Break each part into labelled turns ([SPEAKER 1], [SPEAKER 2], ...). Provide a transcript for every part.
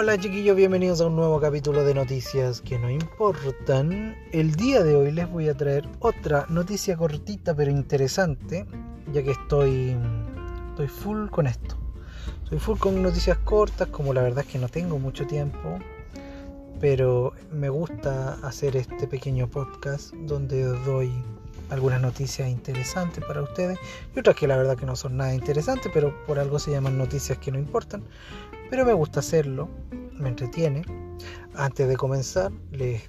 [SPEAKER 1] Hola chiquillos, bienvenidos a un nuevo capítulo de noticias que no importan. El día de hoy les voy a traer otra noticia cortita pero interesante, ya que estoy, estoy full con esto. Estoy full con noticias cortas, como la verdad es que no tengo mucho tiempo, pero me gusta hacer este pequeño podcast donde doy algunas noticias interesantes para ustedes y otras que la verdad que no son nada interesantes, pero por algo se llaman noticias que no importan. Pero me gusta hacerlo, me entretiene. Antes de comenzar, les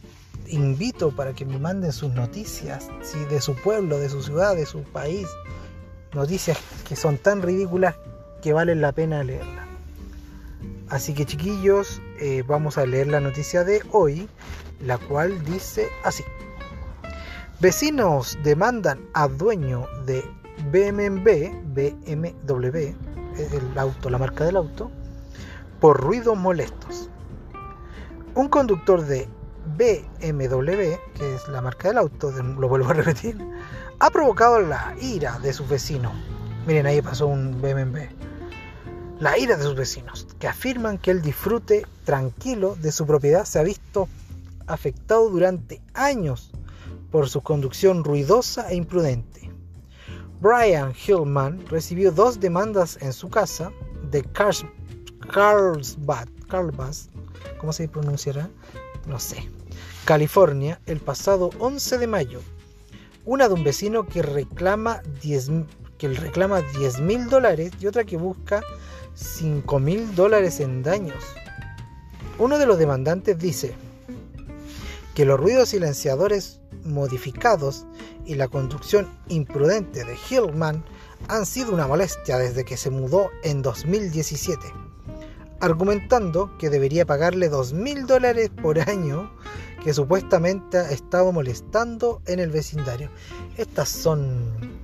[SPEAKER 1] invito para que me manden sus noticias de su pueblo, de su ciudad, de su país. Noticias que son tan ridículas que valen la pena leerlas. Así que chiquillos, eh, vamos a leer la noticia de hoy, la cual dice así. Vecinos demandan a dueño de BMW, BMW, el auto, la marca del auto, por ruidos molestos. Un conductor de BMW, que es la marca del auto, lo vuelvo a repetir, ha provocado la ira de sus vecinos. Miren, ahí pasó un BMW. La ira de sus vecinos, que afirman que el disfrute tranquilo de su propiedad se ha visto afectado durante años por su conducción ruidosa e imprudente. Brian Hillman recibió dos demandas en su casa de Carlsbad, Carlsbad, ¿cómo se pronunciará? No sé. California, el pasado 11 de mayo. Una de un vecino que reclama 10 que reclama 10 mil dólares y otra que busca 5 mil dólares en daños. Uno de los demandantes dice que los ruidos silenciadores modificados y la conducción imprudente de Hillman han sido una molestia desde que se mudó en 2017, argumentando que debería pagarle 2.000 dólares por año que supuestamente ha estado molestando en el vecindario. Estas son,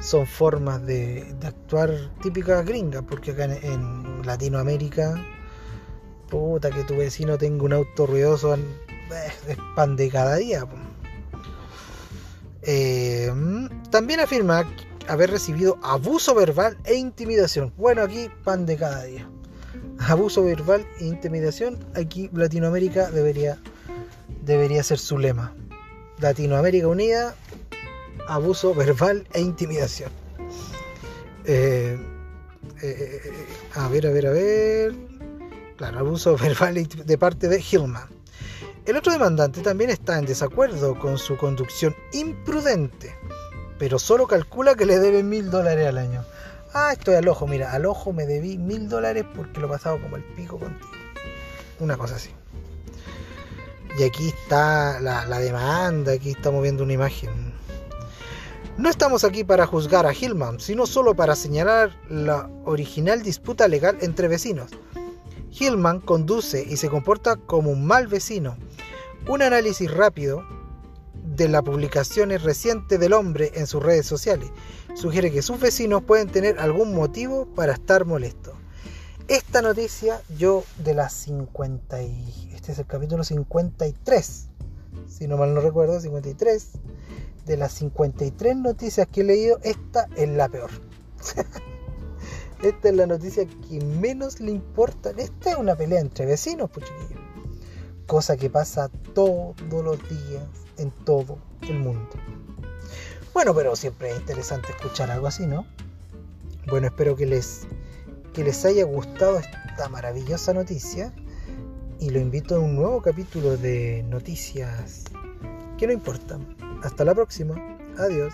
[SPEAKER 1] son formas de, actuar típicas gringas, porque acá en, Latinoamérica, puta que tu vecino tenga un auto ruidoso, es pan de cada día. Eh, también afirma haber recibido abuso verbal e intimidación. Bueno, aquí pan de cada día. Abuso verbal e intimidación. Aquí Latinoamérica debería, debería ser su lema. Latinoamérica Unida, abuso verbal e intimidación. Eh, eh, a ver, a ver, a ver. Claro, abuso verbal de parte de Hillman. El otro demandante también está en desacuerdo con su conducción imprudente, pero solo calcula que le debe mil dólares al año. Ah, estoy al ojo, mira, al ojo me debí mil dólares porque lo he pasado como el pico contigo. Una cosa así. Y aquí está la, la demanda, aquí estamos viendo una imagen. No estamos aquí para juzgar a Hillman, sino solo para señalar la original disputa legal entre vecinos. Hillman conduce y se comporta como un mal vecino un análisis rápido de las publicaciones recientes del hombre en sus redes sociales sugiere que sus vecinos pueden tener algún motivo para estar molestos. Esta noticia yo de las 50 y este es el capítulo 53, si no mal no recuerdo, 53 de las 53 noticias que he leído, esta es la peor. esta es la noticia que menos le importa. Esta es una pelea entre vecinos, pues chiquillos cosa que pasa todos los días en todo el mundo. Bueno, pero siempre es interesante escuchar algo así, ¿no? Bueno, espero que les, que les haya gustado esta maravillosa noticia y lo invito a un nuevo capítulo de noticias que no importan. Hasta la próxima. Adiós.